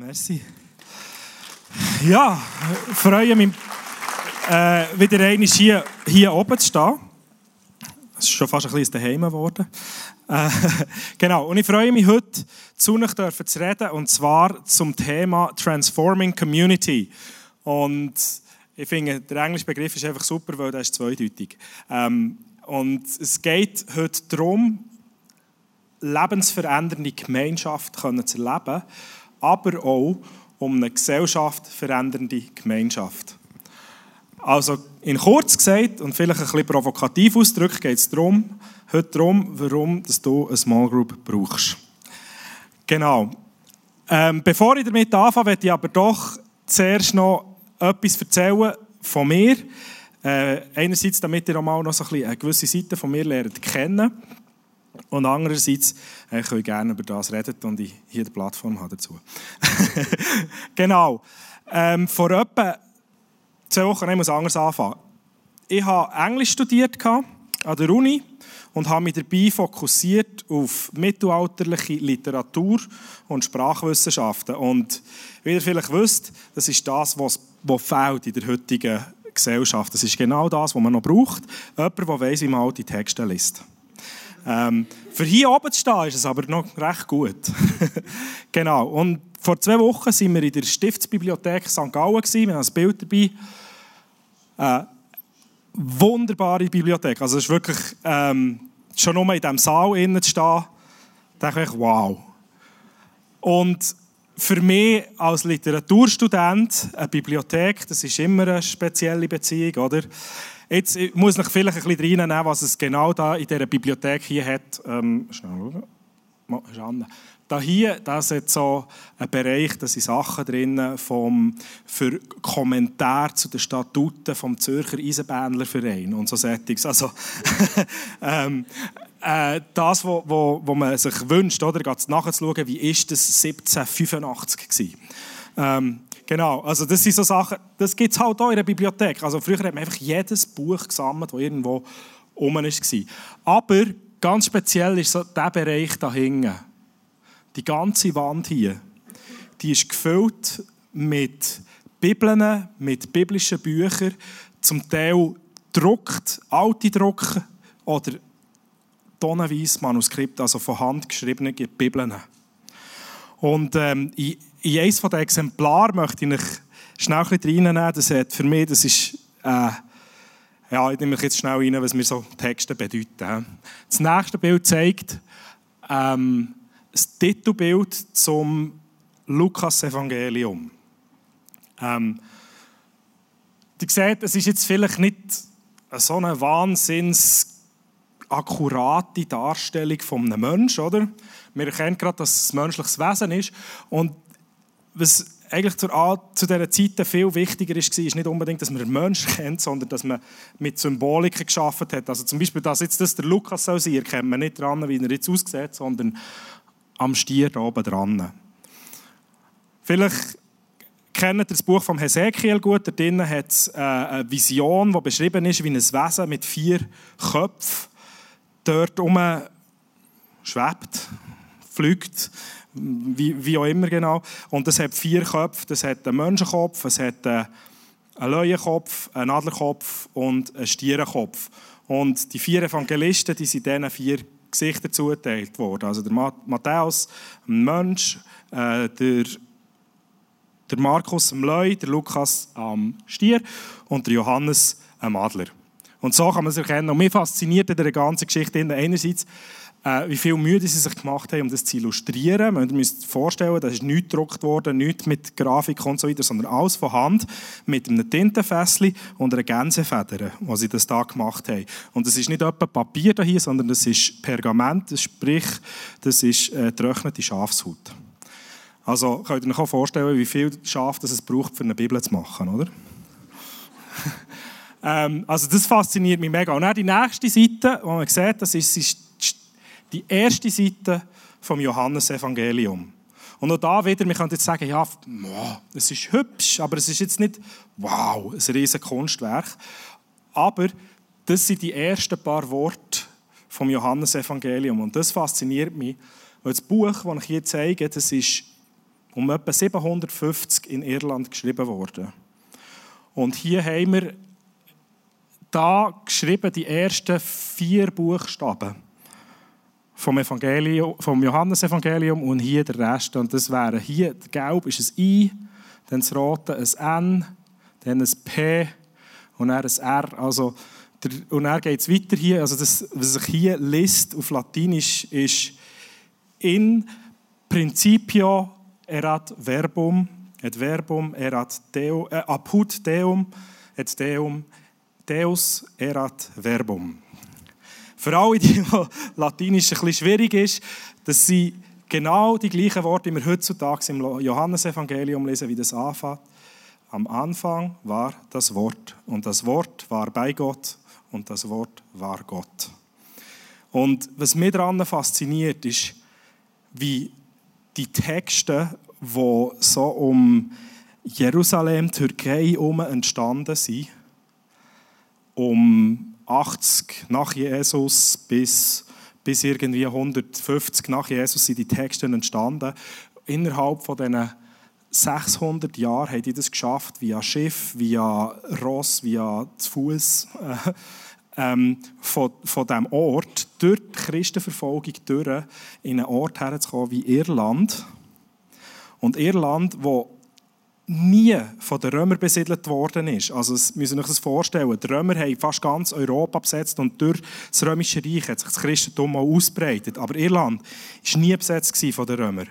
Merci. Ja, freue mich, äh, wieder einmal hier, hier oben zu stehen. Es ist schon fast ein bisschen daheim geworden. Äh, genau, und ich freue mich heute, zu euch zu reden, und zwar zum Thema Transforming Community. Und ich finde, der englische Begriff ist einfach super, weil der ist zweideutig. Ähm, und es geht heute darum, lebensverändernde Gemeinschaft zu erleben aber auch um eine Gesellschaft verändernde Gemeinschaft. Also in kurz gesagt und vielleicht ein bisschen provokativ ausgedrückt geht es darum, heute darum, warum du eine Small Group brauchst. Genau. Ähm, bevor ich damit anfange, möchte ich aber doch zuerst noch etwas erzählen von mir. Äh, einerseits, damit ihr auch mal noch so ein bisschen eine gewisse Seite von mir lernt kennen und andererseits äh, können ich gerne über das reden und ich hier die Plattform habe dazu. genau. Ähm, vor etwa zwei Wochen, ich muss anders anfangen. Ich habe Englisch studiert an der Uni und habe mich dabei fokussiert auf mittelalterliche Literatur und Sprachwissenschaften. Und wie ihr vielleicht wisst, das ist das, was, was fehlt in der heutigen Gesellschaft. Das ist genau das, was man noch braucht. Jemand, der weiss, wie man alte Texte liest. Ähm, für hier oben zu stehen ist es aber noch recht gut. genau. Und vor zwei Wochen waren wir in der Stiftsbibliothek St. Gallen. Wir haben ein Bild dabei. Äh, wunderbare Bibliothek. Also es ist wirklich ähm, schon nur in diesem Saal innen zu stehen, denke ich, wow. Und für mich als Literaturstudent eine Bibliothek, das ist immer eine spezielle Beziehung, oder? Jetzt muss ich vielleicht ein bisschen reinnehmen, was es genau da in dieser Bibliothek hier hat. Ähm, schnell schauen. Da hier, das ist so ein Bereich, da sind Sachen drin vom, für Kommentare zu den Statuten vom Zürcher Eisenbähnlerverein und so Settings. Also, ähm, äh, das, was wo, wo man sich wünscht, oder, nachzuschauen, wie ist das 1785 war. Genau, also das sind so Sachen, das gibt es halt auch in der Bibliothek. Also früher hat man einfach jedes Buch gesammelt, das irgendwo rum war. Aber ganz speziell ist so der Bereich da hinten. Die ganze Wand hier, die ist gefüllt mit Bibeln, mit biblischen Büchern, zum Teil druckt, alte Drucken oder tonnenweise Manuskripte, also von Hand geschriebene Bibeln. Und ähm, in, in eines der Exemplare möchte ich euch schnell ein bisschen reinnehmen. Das hat für mich, das ist, äh, ja, ich nehme mich jetzt schnell rein, was mir so Texte bedeuten. Das nächste Bild zeigt ähm, das Titelbild zum Lukas-Evangelium. Ähm, ihr seht, es ist jetzt vielleicht nicht so eine wahnsinns akkurate Darstellung von einem Menschen, oder? Wir erkennen gerade, dass es ein menschliches Wesen ist. Und was eigentlich zur zu dieser Zeit viel wichtiger ist, ist nicht unbedingt, dass man einen Menschen kennt, sondern dass man mit Symboliken geschaffen hat. Also zum Beispiel, dass jetzt das der Lukas soll sein, erkennt man nicht dran, wie er jetzt aussieht, sondern am Stier da oben dran. Vielleicht kennt ihr das Buch von Hesekiel gut. Da drinnen hat es äh, eine Vision, die beschrieben ist wie ein Wesen mit vier Köpfen dort um schwebt, fliegt, wie, wie auch immer genau. Und es hat vier Köpfe. Das hat einen Menschenkopf, es hat einen Löwenkopf, einen Adlerkopf und einen Stierenkopf. Und die vier Evangelisten, die sind diesen vier Gesichter zugeteilt worden. Also der Matthäus, ein Mensch, äh, der, der Markus, ein Löwe, der Lukas, am Stier und der Johannes, ein Adler. Und so kann man es erkennen. Und mich fasziniert in der ganzen Geschichte einerseits, äh, wie viel Mühe sie sich gemacht haben, um das zu illustrieren. Man muss sich vorstellen, da ist nichts gedruckt worden, nichts mit Grafik und so weiter, sondern alles von Hand mit einem Tintenfässchen und einer Gänsefeder, was sie das da gemacht haben. Und das ist nicht etwa Papier hier, sondern das ist Pergament, das sprich, das ist äh, getrocknete Schafshaut. Also könnt ihr euch auch vorstellen, wie viel Schaf das es braucht, für eine Bibel zu machen, oder? ähm, also das fasziniert mich mega. Und dann die nächste Seite, die man sieht, das ist die erste Seite vom Johannesevangelium. Und auch da wieder, wir können jetzt sagen, ja, es ist hübsch, aber es ist jetzt nicht, wow, ein riesiges Kunstwerk. Aber das sind die ersten paar Worte vom Johannesevangelium. Und das fasziniert mich, weil das Buch, das ich hier zeige, das ist um etwa 750 in Irland geschrieben worden. Und hier haben wir da geschrieben die ersten vier Buchstaben vom, Evangelium, vom Johannesevangelium und hier der Rest. Und das wäre hier, gelb ist ein I, dann das rote ein N, dann ein P und dann ein R. Also, der, und dann geht es weiter hier. Also das, was sich hier liest auf Latinisch, ist in principio erat verbum, et verbum erat Deo, äh, apud Deum, et Deum, Deus erat verbum. Für alle, die Latinisch ein bisschen schwierig ist, dass sie genau die gleichen Worte, die wir heutzutage im Johannesevangelium lesen, wie das anfängt. Am Anfang war das Wort und das Wort war bei Gott und das Wort war Gott. Und was mich daran fasziniert, ist, wie die Texte, die so um Jerusalem, Türkei herum entstanden sind, um 80 nach Jesus bis, bis irgendwie 150 nach Jesus sind die Texte entstanden. Innerhalb von diesen 600 Jahren haben die das geschafft, via Schiff, via Ross, via zu Fuß, äh, ähm, von, von diesem Ort, durch die Christenverfolgung durch, in einen Ort herzukommen wie Irland. Und Irland, wo nie von den Römern besiedelt worden ist. Also, das müssen Sie sich das vorstellen. Die Römer haben fast ganz Europa besetzt und durch das Römische Reich hat sich das Christentum auch ausbreitet. Aber Irland war nie besetzt von den Römern.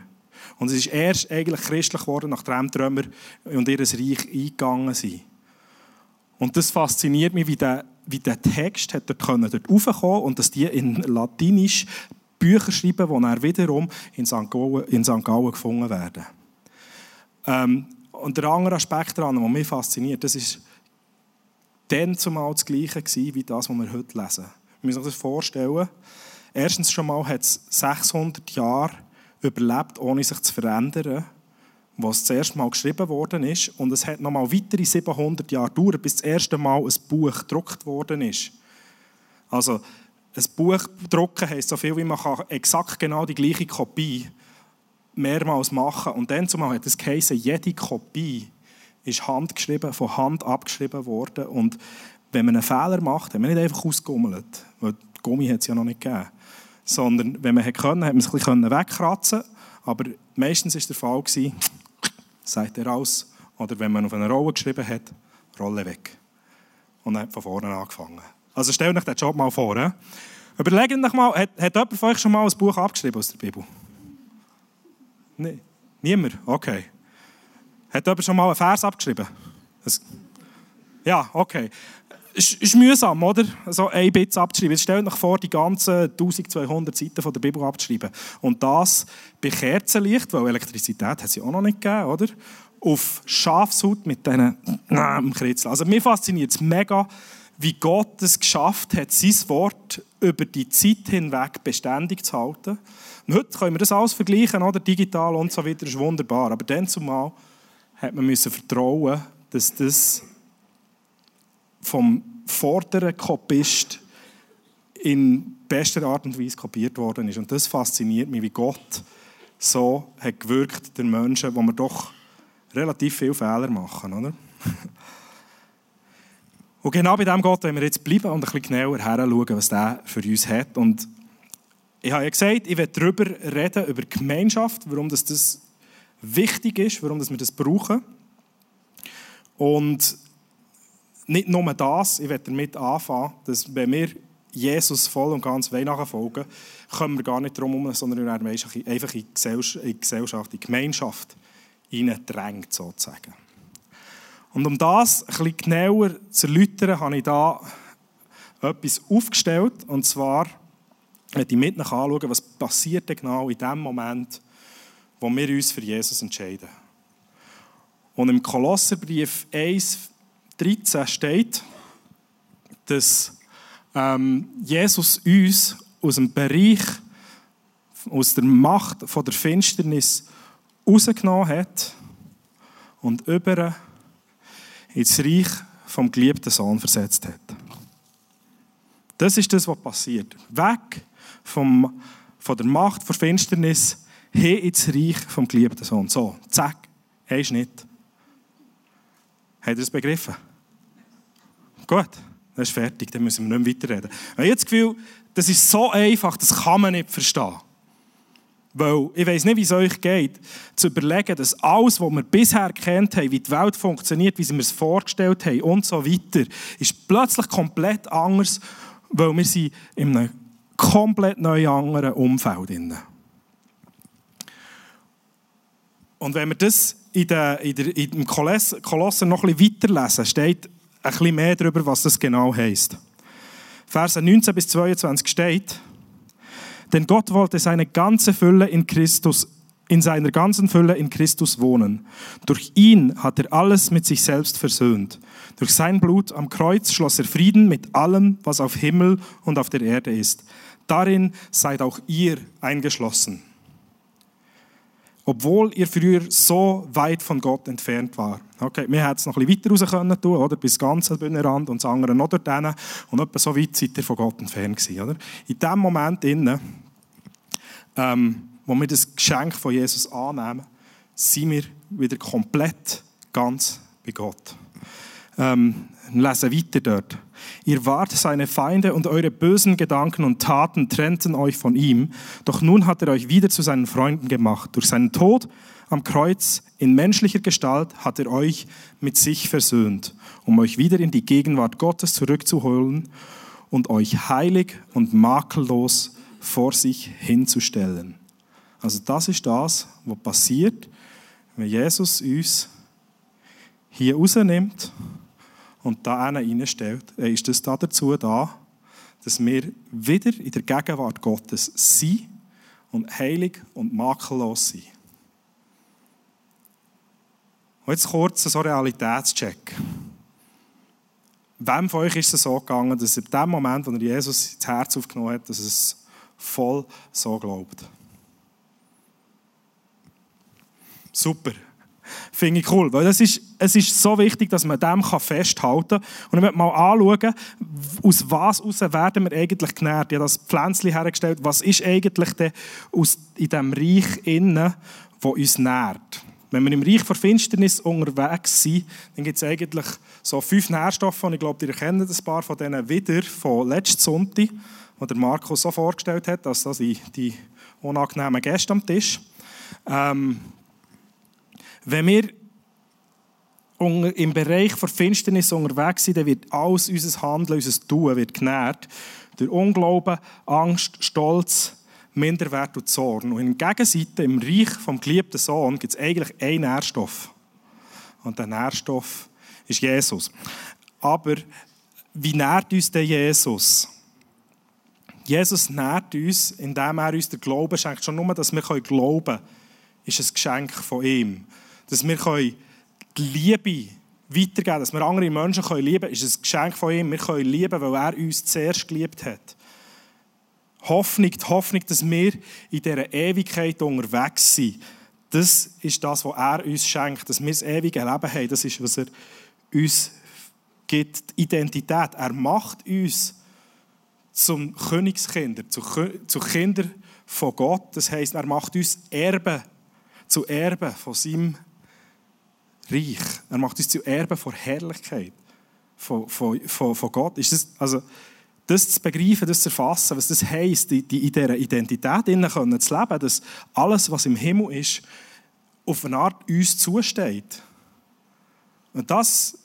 Und es ist erst eigentlich christlich geworden, nachdem die Römer und ihr Reich eingegangen sind. Und das fasziniert mich, wie der, wie der Text hat dort, können, dort raufkommen und dass die in Latinisch Bücher schreiben, die dann wiederum in St. Gallen, in St. Gallen gefunden werden. Ähm, und der andere Aspekt daran, der mich fasziniert, das ist dann zumal das Gleiche gewesen, wie das, was wir heute lesen. Wir müssen uns das vorstellen. Erstens schon mal hat es 600 Jahre überlebt, ohne sich zu verändern, was das erste Mal geschrieben worden ist. Und es hat noch mal weitere 700 Jahre gedauert, bis das erste Mal ein Buch gedruckt worden ist. Also, ein Buch drucken heisst so viel, wie man kann exakt genau die gleiche Kopie mehrmals machen. Und dann zumal hat es geheißen, jede Kopie ist handgeschrieben, von Hand abgeschrieben worden. Und wenn man einen Fehler macht, hat man nicht einfach ausgegummelt, weil Gummi hat es ja noch nicht gegeben. Sondern, wenn man hätte hat man es ein bisschen wegkratzen Aber meistens war der Fall, sagt er raus. Oder wenn man auf eine Rolle geschrieben hat, Rolle weg. Und dann hat von vorne angefangen. Also stellt euch den Job mal vor. Überlegt euch mal, hat, hat jemand von euch schon mal ein Buch abgeschrieben aus der Bibel? Nein. Niemand? Okay. Hat jemand schon mal einen Vers abgeschrieben? Das ja, okay. Es ist mühsam, oder? So ein Bit abzuschreiben. Jetzt stellt euch vor, die ganzen 1200 Seiten der Bibel abzuschreiben. Und das bei Kerzenlicht, weil Elektrizität hat sie auch noch nicht gegeben, oder? Auf Schafshaut mit diesen Kritzeln. Also mir fasziniert es mega, wie Gott es geschafft hat, sein Wort über die Zeit hinweg beständig zu halten. Und heute können wir das alles vergleichen, oder? digital und so weiter, ist wunderbar. Aber dann zumal hat man müssen vertrauen, dass das vom vorderen Kopist in bester Art und Weise kopiert worden ist. Und das fasziniert mich, wie Gott so hat gewirkt, den Menschen, wo wir doch relativ viele Fehler machen, oder? Und genau bei dem Gott wollen wir jetzt bleiben und ein bisschen genauer heranschauen, was der für uns hat. Und ich habe ja gesagt, ich werde darüber reden, über Gemeinschaft, warum das, das wichtig ist, warum das wir das brauchen. Und nicht nur das, ich werde damit anfangen, dass wenn wir Jesus voll und ganz nachfolgen kommen wir gar nicht darum herum, sondern wir werden einfach in die Gesellschaft, in die Gemeinschaft hineindrängt, sozusagen. Und um das bisschen genauer zu erläutern, habe ich da etwas aufgestellt. Und zwar möchte ich mit nach anschauen, was passiert genau in dem Moment, wo wir uns für Jesus entscheiden. Und im Kolosserbrief 1, 13 steht, dass ähm, Jesus uns aus dem Bereich, aus der Macht von der Finsternis rausgenommen hat und über ins Reich vom geliebten Sohn versetzt hat. Das ist das, was passiert. Weg vom, von der Macht, der Finsternis hin ins Reich vom geliebten Sohn. So, zack, ein Schnitt. Habt ihr das begriffen? Gut, das ist fertig, dann müssen wir nicht mehr weiterreden. Ich habe jetzt das Gefühl, das ist so einfach, das kann man nicht verstehen. Weil ich weiß nicht, wie es euch geht, zu überlegen, dass alles, was wir bisher kennt haben, wie die Welt funktioniert, wie sie mir es vorgestellt haben und so weiter, ist plötzlich komplett anders, weil wir sind in einem komplett neuen anderen Umfeld sind. Und wenn wir das in, der, in, der, in dem Kolosser noch ein bisschen weiterlesen, steht ein bisschen mehr darüber, was das genau heisst. Verse 19 bis 22 steht, denn Gott wollte seine ganze Fülle in Christus, in seiner ganzen Fülle in Christus wohnen. Durch ihn hat er alles mit sich selbst versöhnt. Durch sein Blut am Kreuz schloss er Frieden mit allem, was auf Himmel und auf der Erde ist. Darin seid auch ihr eingeschlossen. Obwohl ihr früher so weit von Gott entfernt war. Okay, wir hätten es noch ein bisschen weiter raus können tun, oder? Bis ganz an Bühnerrand und das andere noch dort hin. Und etwa so weit seid ihr von Gott entfernt gewesen, oder? In dem Moment innen, ähm, wo wir das Geschenk von Jesus annehmen, sind wir wieder komplett ganz bei Gott. Ähm, lesen weiter dort. Ihr wart seine Feinde und eure bösen Gedanken und Taten trennten euch von ihm. Doch nun hat er euch wieder zu seinen Freunden gemacht. Durch seinen Tod am Kreuz in menschlicher Gestalt hat er euch mit sich versöhnt, um euch wieder in die Gegenwart Gottes zurückzuholen und euch heilig und makellos vor sich hinzustellen. Also das ist das, was passiert, wenn Jesus uns hier rausnimmt und da reinstellt. Er ist das dazu da, dass wir wieder in der Gegenwart Gottes sind und heilig und makellos sind. Und jetzt kurz so ein Realitätscheck. Wem von euch ist es so gegangen, dass in dem Moment, wo er Jesus ins Herz aufgenommen hat, dass es voll so glaubt? Super. Finde ich cool, weil das ist, es ist so wichtig, dass man dem festhalten kann. Und möchte mal anschauen, aus was aus werden wir eigentlich genährt. Ich habe das Pflänzchen hergestellt. Was ist eigentlich denn aus, in diesem Reich innen, das uns nährt? Wenn wir im Reich der Finsternis unterwegs sind, dann gibt es eigentlich so fünf Nährstoffe, und ich glaube, ihr kennt ein paar von denen wieder von letzten Sonntag, die der Markus so vorgestellt hat, dass das die, die unangenehmen Gäste am Tisch. Ähm, wenn wir im Bereich der Finsternis unterwegs sind, dann wird alles unser Handeln, unser Tun wird genährt durch Unglauben, Angst, Stolz, Minderwert und Zorn. Und in der Gegenseite, im Reich vom geliebten Sohn, gibt es eigentlich einen Nährstoff. Und der Nährstoff ist Jesus. Aber wie nährt uns denn Jesus? Jesus nährt uns, indem er uns den Glauben schenkt. Schon nur, dass wir glauben können, ist ein Geschenk von ihm dass wir die Liebe weitergeben können, dass wir andere Menschen lieben können, ist ein Geschenk von ihm. Wir können lieben, weil er uns zuerst geliebt hat. Hoffnung, die Hoffnung, dass wir in dieser Ewigkeit unterwegs sind, das ist das, was er uns schenkt, dass wir das ewige Leben haben. Das ist, was er uns gibt, die Identität. Er macht uns zum Königskinder, zu, zu Kindern von Gott. Das heißt, er macht uns Erben, zu Erben von seinem Reich. Er macht uns zu Erben von Herrlichkeit, von, von, von, von Gott. Ist das, also, das zu begreifen, das zu erfassen, was das heisst, die, in dieser Identität können zu leben, dass alles, was im Himmel ist, auf eine Art uns zusteht. Und das,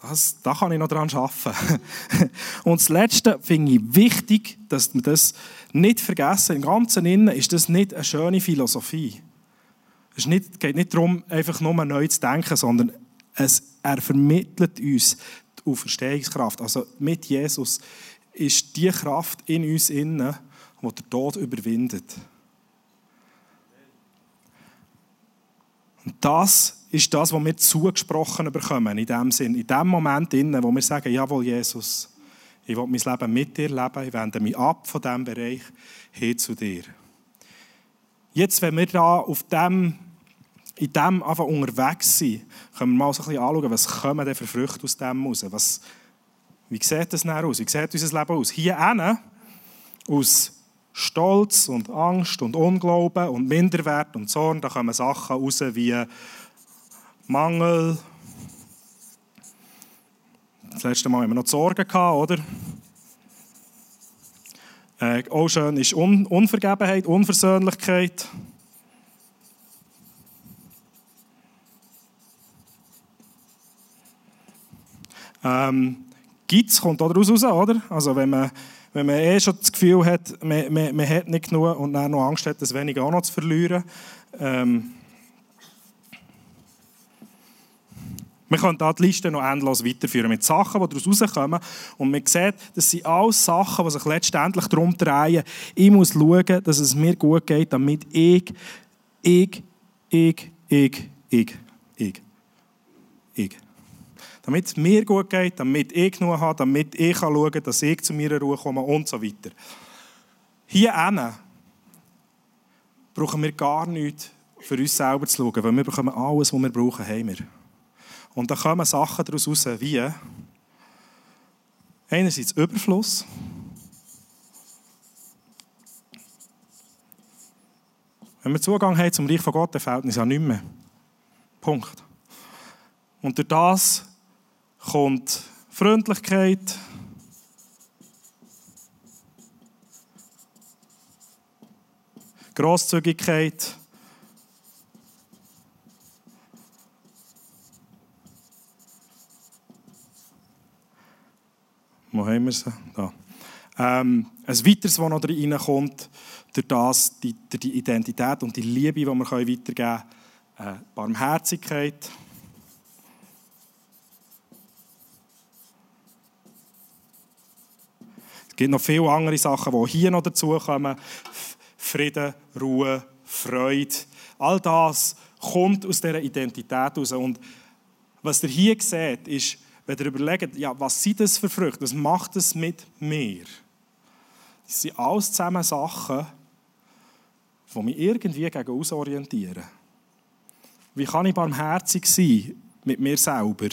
das, da kann ich noch daran arbeiten. Und das Letzte finde ich wichtig, dass wir das nicht vergessen. Im Ganzen Innen ist das nicht eine schöne Philosophie. Es geht nicht darum, einfach nur neu zu denken, sondern es, er vermittelt uns die Auferstehungskraft. Also mit Jesus ist die Kraft in uns innen, die der Tod überwindet. Und das ist das, was wir zugesprochen bekommen, in dem Sinn, in dem Moment innen, wo wir sagen, jawohl, Jesus, ich will mein Leben mit dir leben, ich wende mich ab von diesem Bereich hin zu dir. Jetzt, wenn wir da auf dem in dem einfach unterwegs sind, können wir mal so ein bisschen anschauen, was kommen denn für Früchte aus dem raus? Was, wie sieht das denn aus? Wie sieht unser Leben aus? Hier hinten, aus Stolz und Angst und Unglauben und Minderwert und Zorn, da kommen Sachen raus wie Mangel. Das letzte Mal haben wir noch Sorgen gehabt, oder? Äh, auch schön ist Un Unvergebenheit, Unversöhnlichkeit. Ähm, Geiz kommt auch daraus raus, oder? Also wenn man, wenn man eh schon das Gefühl hat, man, man, man hat nicht genug und dann noch Angst hat, das wenige auch noch zu verlieren. Ähm, Man könnte da die Liste noch endlos weiterführen mit Sachen, die daraus rauskommen. Und man sieht, das sind alles Sachen, die sich letztendlich darum drehen. Ich muss schauen, dass es mir gut geht, damit ich, ich, ich, ich, ich, ich, ich. Damit es mir gut geht, damit ich genug habe, damit ich schauen kann, dass ich zu meiner Ruhe komme und so weiter. Hier brauchen wir gar nichts für uns selber zu schauen, weil wir bekommen alles, was wir brauchen, haben wir. Und da kommen Sachen daraus raus, wie einerseits Überfluss, Wenn wir Zugang haben zum Reich von Gott, dann fehlt uns ja nicht mehr. Punkt. Und durch das kommt Freundlichkeit, Grosszügigkeit, Wo haben wir sie? Da. Ähm, ein weiteres, was noch reinkommt, durch das, die, durch die Identität und die Liebe, die wir weitergeben können, äh, Barmherzigkeit. Es gibt noch viele andere Sachen, die hier noch dazukommen. Frieden, Ruhe, Freude. All das kommt aus dieser Identität heraus. Und was ihr hier seht, ist, wenn ihr überlegt, ja, was sind das für Früchte, was macht es mit mir? Das sind alles zusammen Sachen, die mich irgendwie gegen uns orientieren. Wie kann ich barmherzig sein mit mir selber?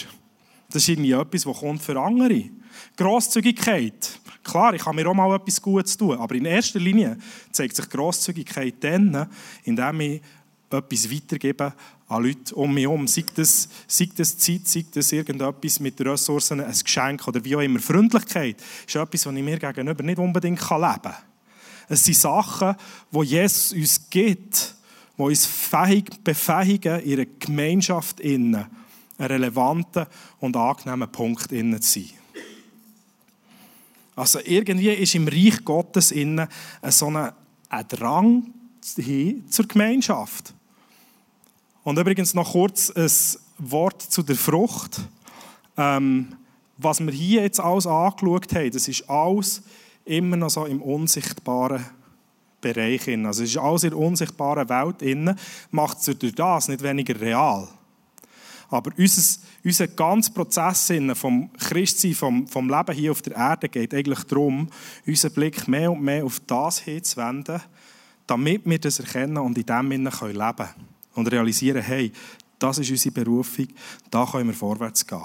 Das ist irgendwie etwas, das kommt für andere. Grosszügigkeit. Klar, ich kann mir auch mal etwas Gutes tun, aber in erster Linie zeigt sich Grosszügigkeit dann, indem ich etwas weitergebe an Leute um mich herum. Sei das, sei das Zeit, sei das irgendetwas mit Ressourcen, ein Geschenk oder wie auch immer. Freundlichkeit ist etwas, was ich mir gegenüber nicht unbedingt leben kann. Es sind Sachen, die Jesus uns gibt, die uns befähigen, in einer Gemeinschaft innen einen relevanten und angenehmen Punkt innen zu sein. Also irgendwie ist im Reich Gottes innen so ein Drang hin zur Gemeinschaft. Und übrigens noch kurz ein Wort zu der Frucht. Ähm, was wir hier jetzt alles angeschaut haben, das ist alles immer noch so im unsichtbaren Bereich. Also es ist alles in der unsichtbaren Welt. Macht es durch das nicht weniger real. Aber unser, unser ganzer Prozess vom Christsein, vom, vom Leben hier auf der Erde geht eigentlich darum, unseren Blick mehr und mehr auf das hinzuwenden, damit wir das erkennen und in dem leben können und realisieren, hey, das ist unsere Berufung, da können wir vorwärts gehen.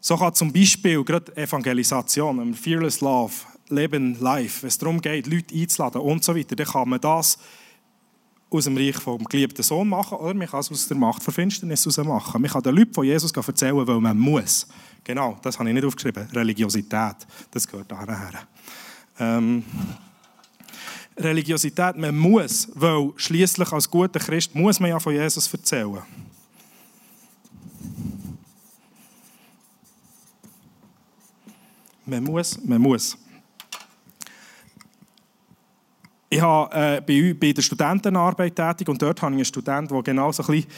So kann zum Beispiel gerade Evangelisation, Fearless Love, Leben live, wenn es darum geht, Leute einzuladen und so weiter, dann kann man das aus dem Reich vom geliebten Sohn machen oder man kann es aus der Macht der Finsternis heraus machen. Man kann den Leuten von Jesus erzählen, weil man muss. Genau, das habe ich nicht aufgeschrieben. Religiosität, das gehört daher. Ähm, Religiosität, man muss, weil schließlich als guter Christ muss man ja von Jesus erzählen. Man muss, man muss. Ich habe äh, bei, der Studentenarbeit tätig und dort habe ich einen Studenten, der genau so ein bisschen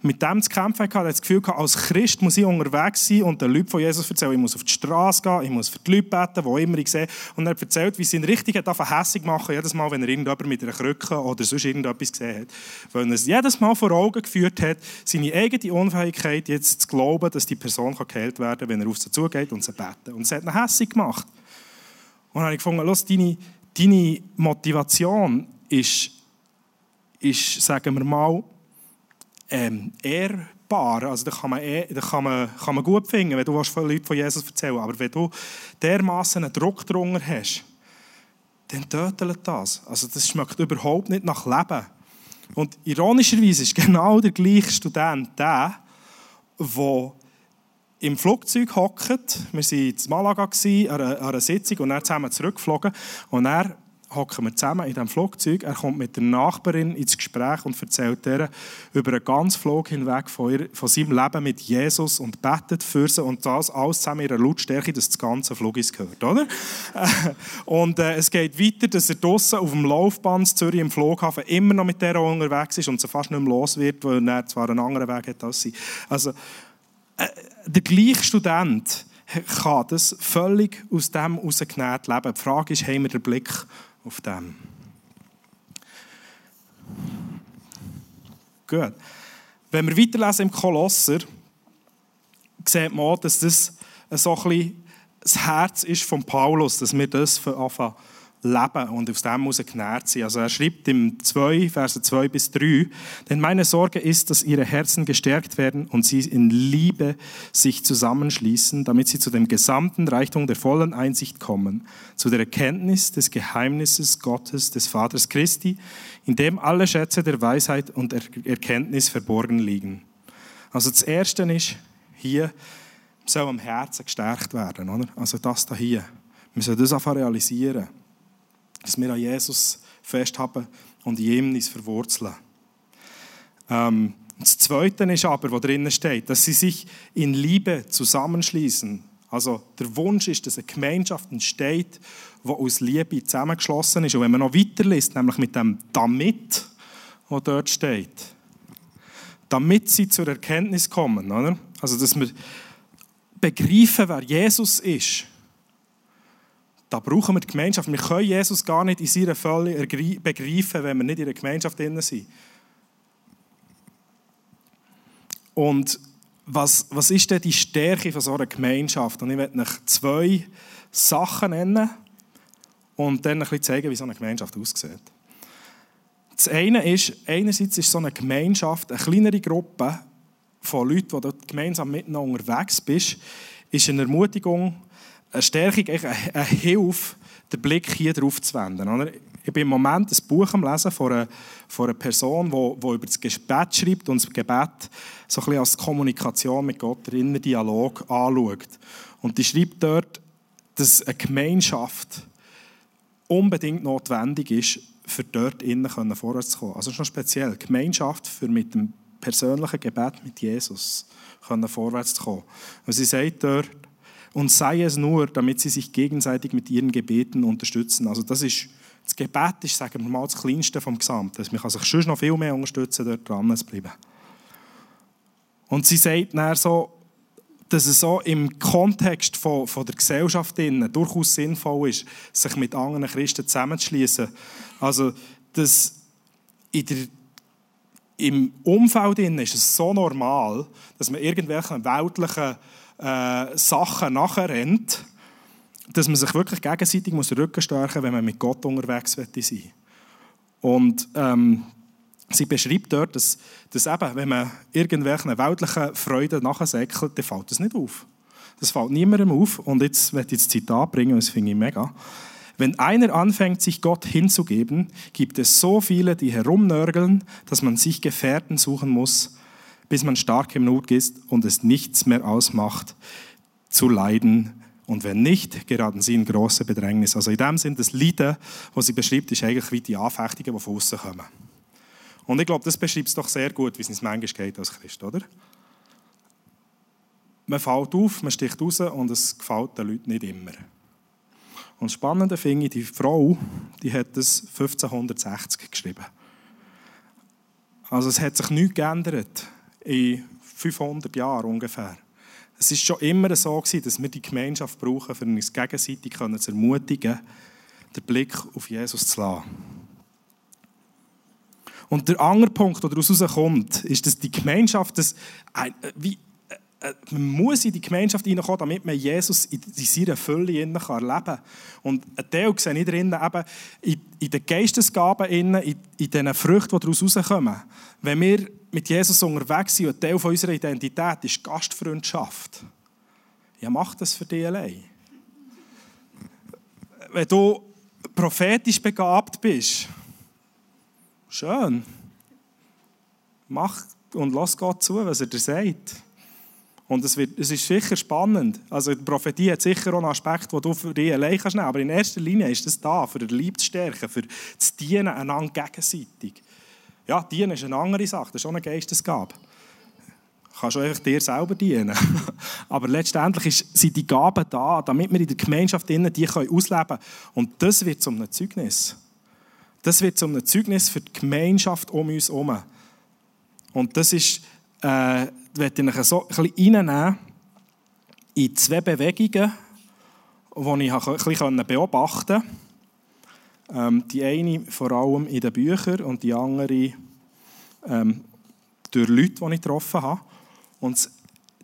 mit dem zu kämpfen hatte. Er hat das Gefühl gehabt, als Christ muss ich unterwegs sein und den Leuten von Jesus erzählen. Ich muss auf die Straße gehen, ich muss für die Leute beten, wo immer ich sehe. Und er erzählt, wie sie ihn richtig hat hässig machen jedes Mal, wenn er irgendjemand mit einer Krücke oder sonst irgendetwas gesehen hat. Weil er es jedes Mal vor Augen geführt hat, seine eigene Unfähigkeit jetzt zu glauben, dass die Person geheilt werden kann, wenn er auf sie zugeht und sie beten. Und es hat ihn hässig gemacht. Und dann habe ich gefunden, los, deine, deine Motivation ist, ist, sagen wir mal, ähm, ehrbar. Also, da kann man, eh, da kann man, kann man gut finden, wenn du Leuten von Jesus erzählen Aber wenn du dermaßen einen Druck drunter hast, dann tötet das. Also das schmeckt überhaupt nicht nach Leben. Und ironischerweise ist genau der gleiche Student der, der im Flugzeug hockt. Wir waren in Malaga an einer, Sitzung und dann zusammen zurückgeflogen. Und er hocken wir zusammen in diesem Flugzeug. Er kommt mit der Nachbarin ins Gespräch und erzählt ihr über einen ganzen Flug hinweg von, ihr, von seinem Leben mit Jesus und betet für sie und das alles zusammen in einer Lautstärke, dass das ganze Flug ist gehört, oder? und äh, es geht weiter, dass er draußen auf dem Laufband Zürich im Flughafen immer noch mit der unterwegs ist und sie fast nicht mehr los wird, weil er zwar einen anderen Weg hat als sie. Also, der gleiche Student kann das völlig aus dem herausgenäht leben. Die Frage ist, haben wir den Blick auf dem. Gut. Wenn wir weiterlesen im Kolosser, sieht man auch, dass das so ein bisschen das Herz ist von Paulus, dass wir das anfangen leben und aus dem heraus genährt sind. Also er schreibt im 2, Verse 2 bis 3, denn meine Sorge ist, dass ihre Herzen gestärkt werden und sie in Liebe sich zusammenschließen, damit sie zu dem gesamten Reichtum der vollen Einsicht kommen, zu der Erkenntnis des Geheimnisses Gottes, des Vaters Christi, in dem alle Schätze der Weisheit und Erkenntnis verborgen liegen. Also das Erste ist, hier soll am Herzen gestärkt werden. Oder? Also das da hier. Wir sollen das einfach realisieren dass wir an Jesus festhaben und in ihm uns verwurzeln. Ähm, das Zweite ist aber, was drinnen steht, dass sie sich in Liebe zusammenschließen. Also der Wunsch ist, dass eine Gemeinschaft entsteht, die aus Liebe zusammengeschlossen ist. Und wenn man noch weiterliest, nämlich mit dem «damit», was dort steht, damit sie zur Erkenntnis kommen, oder? also dass wir begreifen, wer Jesus ist da brauchen wir die Gemeinschaft. Wir können Jesus gar nicht in seiner Fülle begreifen, wenn wir nicht in der Gemeinschaft drin sind. Und was, was ist denn die Stärke von so einer Gemeinschaft? Und ich werde euch zwei Sachen nennen und dann ein bisschen zeigen, wie so eine Gemeinschaft aussieht. Das eine ist, einerseits ist so eine Gemeinschaft, eine kleinere Gruppe von Leuten, die dort gemeinsam miteinander unterwegs bist, ist eine Ermutigung, eine Stärkung, eine Hilfe, den Blick hier drauf zu wenden. Ich bin im Moment ein Buch am Lesen von einer, von einer Person, die, über das Gebet schreibt und das Gebet so ein als Kommunikation mit Gott, der inneren Dialog anschaut. Und die schreibt dort, dass eine Gemeinschaft unbedingt notwendig ist, für dort innen vorwärts zu kommen. Also schon speziell, Gemeinschaft für mit dem persönlichen Gebet mit Jesus vorwärts zu kommen. Und sie sagt dort, und sei es nur, damit sie sich gegenseitig mit ihren Gebeten unterstützen. Also das ist, das Gebet ist, sagen wir mal, das Kleinste vom Gesamten. Man kann sich schon noch viel mehr unterstützen, dort dran zu bleiben. Und sie sagt dann so, dass es so im Kontext von, von der Gesellschaft innen durchaus sinnvoll ist, sich mit anderen Christen zusammenzuschließen. Also, dass in der, im Umfeld innen ist es so normal, dass man irgendwelchen weltlichen äh, Sachen nachrennt, dass man sich wirklich gegenseitig muss Rücken stärken wenn man mit Gott unterwegs sein will. Und ähm, sie beschreibt dort, dass, dass eben, wenn man irgendwelchen weltlichen Freuden nachsäckelt, dann fällt das nicht auf. Das fällt niemandem auf. Und jetzt werde ich das Zitat bringen, das finde ich mega. Wenn einer anfängt, sich Gott hinzugeben, gibt es so viele, die herumnörgeln, dass man sich Gefährten suchen muss, bis man stark im Not ist und es nichts mehr ausmacht, zu leiden. Und wenn nicht, geraten sie in große Bedrängnis. Also in dem Sinne, das Leiden, was sie beschreibt, ist eigentlich wie die Anfechtungen, die von außen kommen. Und ich glaube, das beschreibt es doch sehr gut, wie es uns manchmal geht als Christ, oder? Man fällt auf, man sticht raus und es gefällt den Leuten nicht immer. Und das Spannende finde ich, die Frau, die hat das 1560 geschrieben. Also es hat sich nichts geändert in 500 Jahren ungefähr. Es ist schon immer so gewesen, dass wir die Gemeinschaft brauchen, um uns gegenseitig zu ermutigen, den Blick auf Jesus zu lassen. Und der andere Punkt, der daraus herauskommt, ist, dass die Gemeinschaft, das, äh, wie, äh, man muss in die Gemeinschaft hineinkommen, damit man Jesus in, seiner Fülle erleben kann. Und ein Teil sehe ich drin, eben in, in den Geistesgaben, in, in, den Früchten, die daraus herauskommen. Wenn wir mit Jesus unterwegs sind und Teil unserer Identität ist Gastfreundschaft, ja, mach das für dich allein. Wenn du prophetisch begabt bist, schön. Mach und lass Gott zu, was er dir sagt. Und es, wird, es ist sicher spannend. Also die Prophetie hat sicher auch einen Aspekt, den du für dich allein kannst nehmen. Aber in erster Linie ist das da, für die Liebe zu stärken, für das Dienen einander gegenseitig. Ja, Dienen ist eine andere Sache, das ist auch eine Geistesgabe. Du kannst auch einfach dir selber dienen. Aber letztendlich sind die Gaben da, damit wir in der Gemeinschaft innen die können ausleben können. Und das wird zum Zeugnis. Das wird zum Zeugnis für die Gemeinschaft um uns herum. Und das ist äh, ich so ein bisschen reinnehmen in zwei Bewegungen, die ich ein bisschen beobachten konnte. Ähm, die eine vor allem in den Büchern und die andere ähm, durch Leute, die ich getroffen habe. Und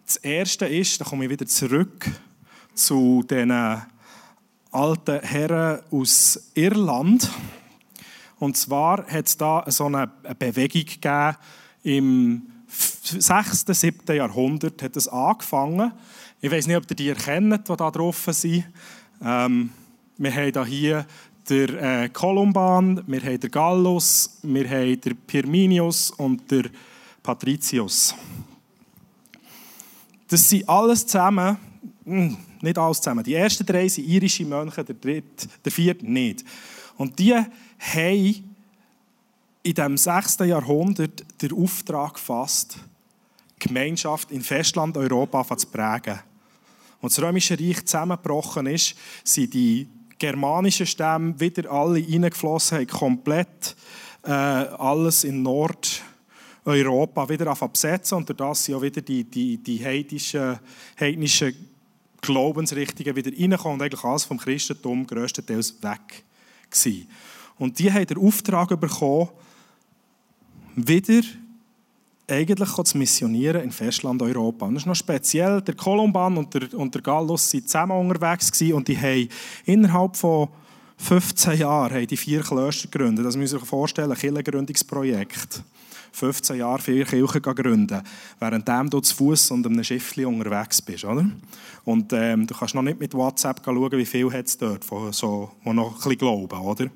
das Erste ist, da komme ich wieder zurück zu den alten Herren aus Irland. Und zwar hat es da so eine Bewegung gegeben im 6., 7. Jahrhundert hat es angefangen. Ich weiß nicht, ob ihr die erkennt, die da drauf sind. Ähm, wir haben hier den äh, Kolumban, wir haben den Gallus, wir haben den Pirminius und den Patricius. Das sind alles zusammen, hm, nicht alles zusammen. Die ersten drei sind irische Mönche, der, dritte, der vierte nicht. Und die haben in dem 6. Jahrhundert den Auftrag gefasst, Gemeinschaft in Festland-Europa zu prägen. Als das Römische Reich zusammengebrochen ist, sind die germanischen Stämme wieder alle reingeflossen, haben komplett äh, alles in Nordeuropa wieder besetzen und das sind auch wieder die, die, die heidnischen, heidnischen Glaubensrichtungen wieder reingekommen und eigentlich alles vom Christentum größtenteils weg gewesen. Und die haben den Auftrag bekommen, wieder eigentlich zu missionieren in Festland-Europa. Das ist noch speziell. Der Kolumban und der, und der Gallus waren zusammen unterwegs und die haben innerhalb von 15 Jahren haben die vier Klöster gegründet. Das müssen Sie sich vorstellen, ein Kirchengründungsprojekt. 15 Jahre vier Kirchen gründen, während du zu Fuß und einem Schiffli unterwegs bist. Oder? Und ähm, du kannst noch nicht mit WhatsApp schauen, wie viel es dort, von so, die noch ein bisschen glauben. Oder?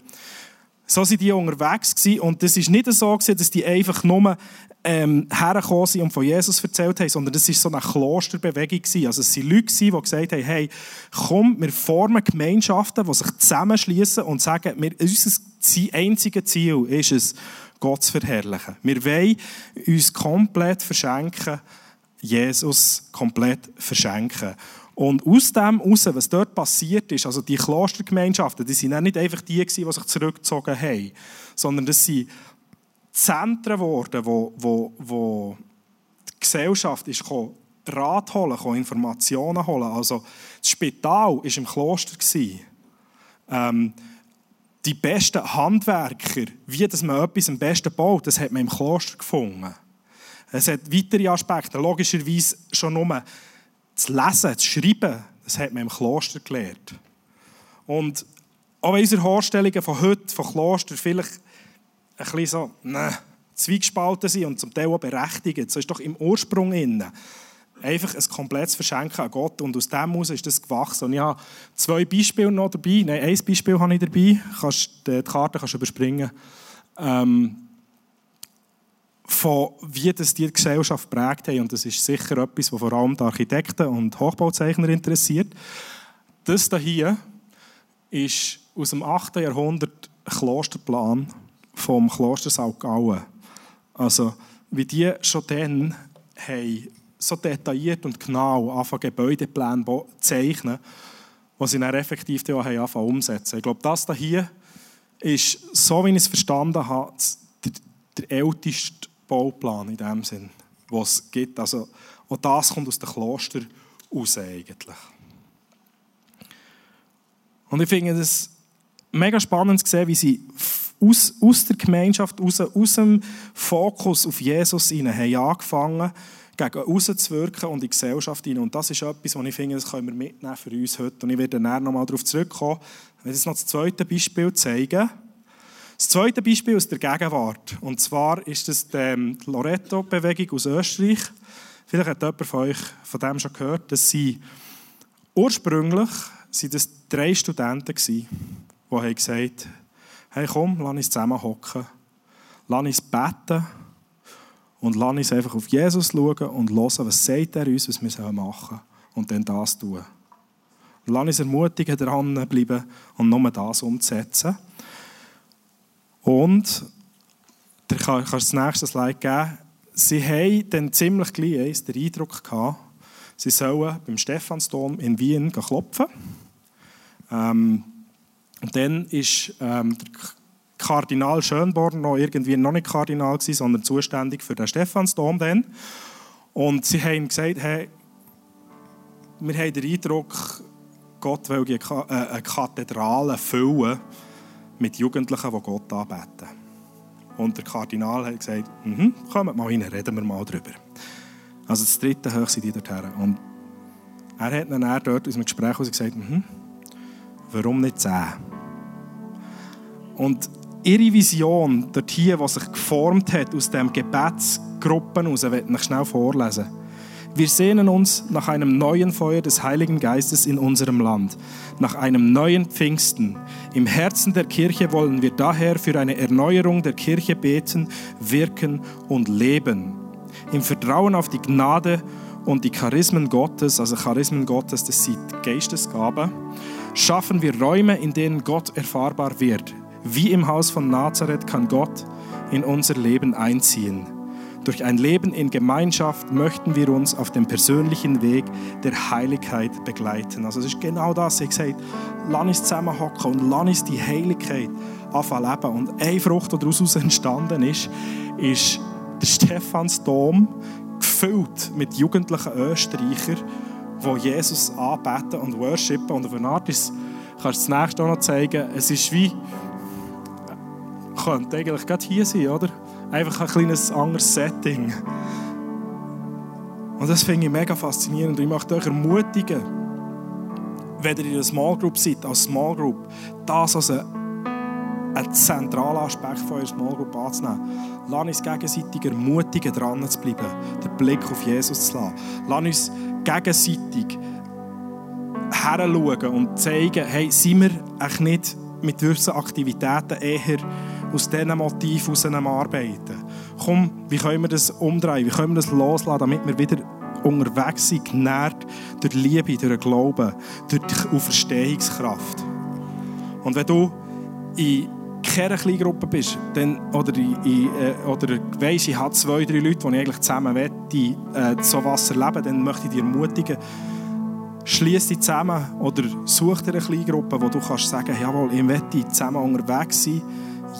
So sind die unterwegs gewesen. und es ist nicht so gewesen, dass die einfach nur ähm, hergekommen sind und von Jesus erzählt haben, sondern das war so eine Klosterbewegung gewesen. Also es waren Leute, die gesagt haben, hey, komm, wir formen Gemeinschaften, die sich zusammenschließen und sagen, wir, unser einziges Ziel ist es, Gott zu verherrlichen. Wir wollen uns komplett verschenken, Jesus komplett verschenken. Und aus dem heraus, was dort passiert ist, also die Klostergemeinschaften, die sind nicht einfach die, die sich zurückgezogen haben, sondern das sind Zentren geworden, wo, wo, wo die Gesellschaft ist gekommen, Rat holen, Informationen holen. Also das Spital war im Kloster. Ähm, die besten Handwerker, wie dass man etwas am besten baut, das hat man im Kloster gefunden. Es hat weitere Aspekte. Logischerweise schon nur das Lesen, das Schreiben, das hat man im Kloster gelernt. Und auch wenn unsere Vorstellungen von heute, von Kloster, vielleicht ein bisschen so, ne, zweigespalten sind und zum Teil auch berechtigt, so ist doch im Ursprung innen einfach ein komplettes Verschenken an Gott und aus dem heraus ist das gewachsen. Und ich habe zwei Beispiele noch dabei, nein, ein Beispiel habe ich dabei, die Karte kannst du überspringen. Ähm, von wie das die Gesellschaft prägt haben. Und das ist sicher etwas, was vor allem die Architekten und Hochbauzeichner interessiert. Das hier ist aus dem 8. Jahrhundert Klosterplan vom Kloster St. Also, wie die schon dann haben, so detailliert und genau anfangen Gebäudepläne zu zeichnen, die sie dann effektiv auch anfangen umsetzen. Ich glaube, das hier ist, so wie ich es verstanden habe, der älteste Bauplan in dem Sinn, was es gibt. Also, auch das kommt aus dem Kloster raus eigentlich. Und ich finde es mega spannend zu sehen, wie sie aus, aus der Gemeinschaft, aus, aus dem Fokus auf Jesus hinein haben angefangen, gegen rauszuwirken und in die Gesellschaft hinein. Und das ist etwas, was ich finde, das können wir mitnehmen für uns heute. Und ich werde dann nochmal darauf zurückkommen. Ich werde jetzt noch das zweite Beispiel zeigen. Das zweite Beispiel aus der Gegenwart. Und zwar ist das die Loreto-Bewegung aus Österreich. Vielleicht hat jemand von euch von dem schon gehört, dass sie ursprünglich sind das drei Studenten waren, die haben gesagt hey komm, lass uns zusammen hocken, lass uns beten und lass uns einfach auf Jesus schauen und hören, was sagt er uns, was wir machen sollen und dann das tun. Lass uns ermutigen, dranbleiben und nur das umzusetzen. Und, da kannst du das nächste Slide geben, sie haben dann ziemlich gleich den Eindruck gehabt, sie sollen beim Stephansdom in Wien klopfen. Ähm, und dann ist ähm, der Kardinal Schönborn noch irgendwie noch nicht Kardinal gewesen, sondern zuständig für den Stephansdom dann. Und sie haben gesagt, hey, wir haben den Eindruck, Gott will äh, eine Kathedrale füllen mit Jugendlichen, die Gott anbeten. Und der Kardinal hat gesagt, mhm, kommt mal rein, reden wir mal drüber. Also das dritte Hoch sind die dorthin. Und er hat dann dort aus dem Gespräch gesagt, mhm, warum nicht zehn? Und ihre Vision dort hier, die sich geformt hat aus dem Gebetsgruppen heraus, werde ich schnell vorlesen. Wir sehnen uns nach einem neuen Feuer des Heiligen Geistes in unserem Land, nach einem neuen Pfingsten. Im Herzen der Kirche wollen wir daher für eine Erneuerung der Kirche beten, wirken und leben. Im Vertrauen auf die Gnade und die Charismen Gottes, also Charismen Gottes, das sind Geistesgaben, schaffen wir Räume, in denen Gott erfahrbar wird. Wie im Haus von Nazareth kann Gott in unser Leben einziehen. Durch ein Leben in Gemeinschaft möchten wir uns auf dem persönlichen Weg der Heiligkeit begleiten. Also es ist genau das. Ich gesagt, lass uns zusammenhocken und lass uns die Heiligkeit anfangen leben. Und eine Frucht, die daraus entstanden ist, ist der Stephansdom gefüllt mit jugendlichen Österreichern, die Jesus anbeten und worshipen. Und auf eine Art ist, kannst du das nächste auch noch zeigen, es ist wie, könnte eigentlich gerade hier sein, oder? einfach ein kleines anderes Setting. Und das finde ich mega faszinierend. Und ich möchte euch ermutigen, wenn ihr in einer Small Group seid, als Small Group, das als ein, ein zentraler Aspekt von eurer Small Group anzunehmen. Lass uns gegenseitig ermutigen, dran zu bleiben, den Blick auf Jesus zu lassen. Lass uns gegenseitig heranschauen und zeigen, hey, sind wir eigentlich nicht mit gewissen Aktivitäten eher aus diesen Motiven aus arbeiten. Komm, wie können wir das umdrehen? Wie können wir das loslassen, damit wir wieder unterwegs sind, genährt durch Liebe, durch Glauben, durch Auferstehungskraft. Und wenn du in keiner Kleingruppe bist, dann, oder, in, äh, oder weißt, ich habe zwei, drei Leute, die ich eigentlich zusammen will, die äh, so was erleben, dann möchte ich dich ermutigen, schließ dich zusammen oder such dir eine Kleingruppe, wo du kannst sagen, jawohl, ich möchte zusammen unterwegs sein,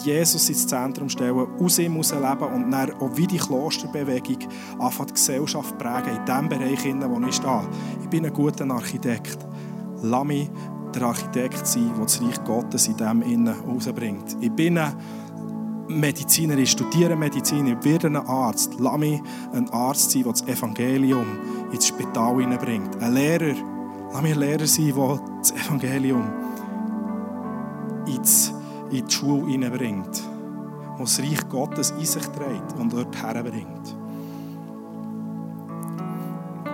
Jesus ins Zentrum stellen, aus ihm herausleben und dann auch wie die Klosterbewegung anfangen, die Gesellschaft prägen, in dem Bereich, in dem ich stehe. Ich bin ein guter Architekt. Lass mich der Architekt sein, der das Reich Gottes in dem innen herausbringt. Ich bin ein Mediziner, ich studiere Medizin, ich werde ein Arzt. Lass mich ein Arzt sein, der das Evangelium ins Spital hineinbringt. Ein Lehrer, lass mich ein Lehrer sein, der das Evangelium ins in die Schule hineinbringt, wo das Reich Gottes in sich trägt und dort herbringt.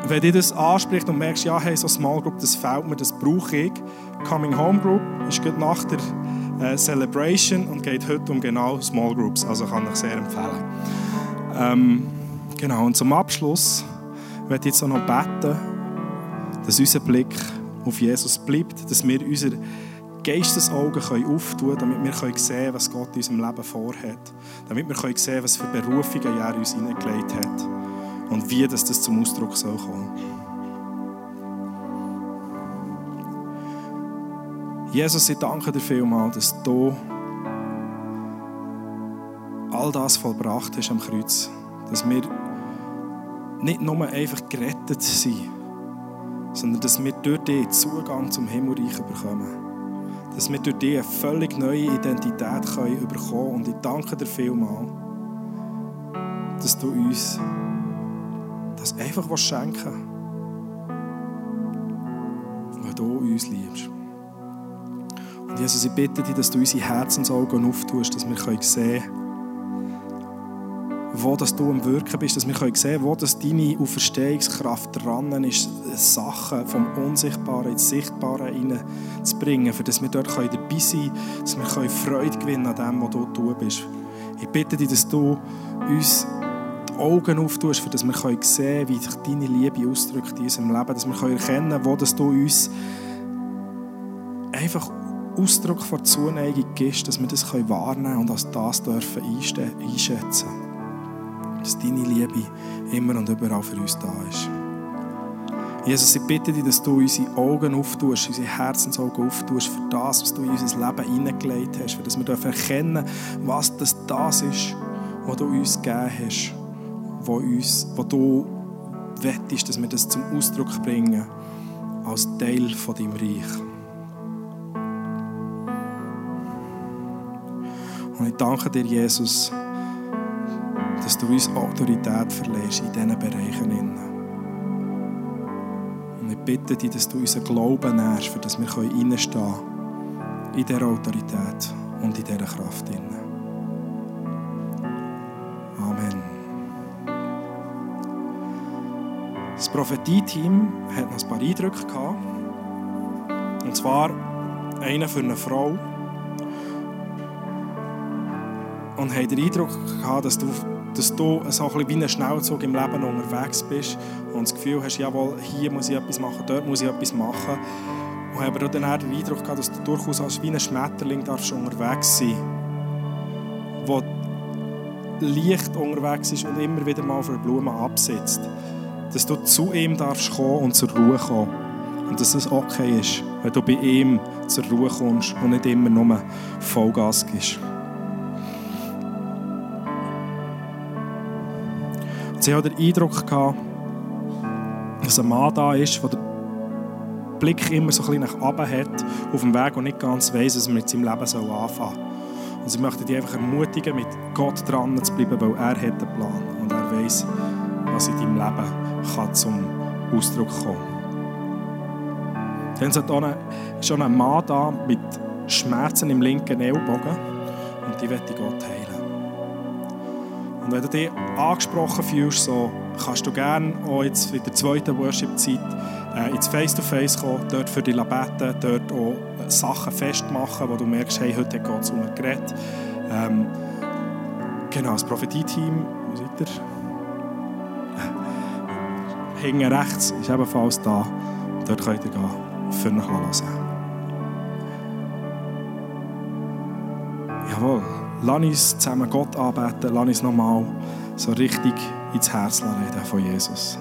Wenn dir das anspricht und merkst, ja, hey, so Small Group, das fehlt mir, das brauche ich. Coming Home Group ist gut nach der äh, Celebration und geht heute um genau Small Groups, also kann ich sehr empfehlen. Ähm, genau, und zum Abschluss werde ich jetzt auch noch beten, dass unser Blick auf Jesus bleibt, dass wir unser Geistesaugen auftun können, damit wir sehen können, was Gott in unserem Leben vorhat. Damit wir sehen können, was für Berufungen er uns hineingelegt hat. Und wie das, das zum Ausdruck soll kommen. Jesus, ich danke dir vielmals, dass du all das vollbracht hast am Kreuz. Dass wir nicht nur einfach gerettet sind, sondern dass wir durch dich Zugang zum Himmelreich bekommen dass wir durch dich eine völlig neue Identität bekommen können. Und ich danke dir vielmals, dass du uns das einfach schenken willst, weil du uns liebst. Und Jesus, ich bitte dich, dass du unsere Herzensaugen auftust, dass wir sehen können, wo dass du am Wirken bist, dass wir sehen können, wo dass deine Auferstehungskraft dran ist, Sachen vom Unsichtbaren ins Sichtbare hineinzubringen, für dass wir dort dabei sein können, dass wir Freude gewinnen an dem, was du tun bist. Ich bitte dich, dass du uns die Augen auftust, für dass wir sehen können, wie sich deine Liebe ausdrückt in unserem Leben, dass wir erkennen können, wo dass du uns einfach Ausdruck von Zuneigung gibst, dass wir das wahrnehmen können und als das dürfen einschätzen Dass deine Liebe immer und überall für uns da ist. Jesus, ich bitte dich, dass du unsere Augen auftust, unsere Herzensaugen auftust für das, was du in unser Leben hineingelegt hast, für dass wir erkennen dürfen, was das, das ist, was du uns gegeben hast, wo, uns, wo du wettest, dass wir das zum Ausdruck bringen als Teil von deinem Reich. Und ich danke dir, Jesus, dass du uns Autorität verlässt in diesen Bereichen. Und ich bitte dich, dass du unseren Glauben nährst, für dass wir reinstehen in dieser Autorität und in dieser Kraft. Amen. Das Prophetie-Team hat noch ein paar Eindrücke gehabt. Und zwar einer für eine Frau, und haben den Eindruck gehabt, dass du, dass du so ein wie ein Schnellzug im Leben unterwegs bist und das Gefühl hast, jawohl, hier muss ich etwas machen, dort muss ich etwas machen. Und habe dann auch den Eindruck gehabt, dass du durchaus als wie ein Schmetterling darfst unterwegs sein darfst, der leicht unterwegs ist und immer wieder mal von Blumen absitzt. Dass du zu ihm darfst kommen und zur Ruhe kommen. Und dass es okay ist, wenn du bei ihm zur Ruhe kommst und nicht immer nur Vollgas gibst. Sie hat den Eindruck gehabt, dass ein Mann da ist, der den Blick immer so ein bisschen nach oben hat, auf dem Weg und nicht ganz weiss, was er mit seinem Leben soll anfangen soll. Und sie möchte dich einfach ermutigen, mit Gott dran zu bleiben, weil er hat einen Plan und er weiß, was in deinem Leben kann zum Ausdruck kommen. Dann ist schon ein Mann da mit Schmerzen im linken Ellbogen und die möchte Gott heilen. Und wenn du dich angesprochen fühlst, so, kannst du gerne auch jetzt in der zweiten Worship-Zeit äh, ins Face-to-Face kommen, dort für die beten, dort auch Sachen festmachen, wo du merkst, hey, heute hat Gott zu mir geredet. Ähm, genau, das Prophetie-Team, wo seid ihr? Hinten rechts ist ebenfalls da. Dort könnt ihr gehen, für noch hören. Jawohl. Lass uns zusammen Gott anbeten, lass uns nochmal so richtig ins Herz reden von Jesus.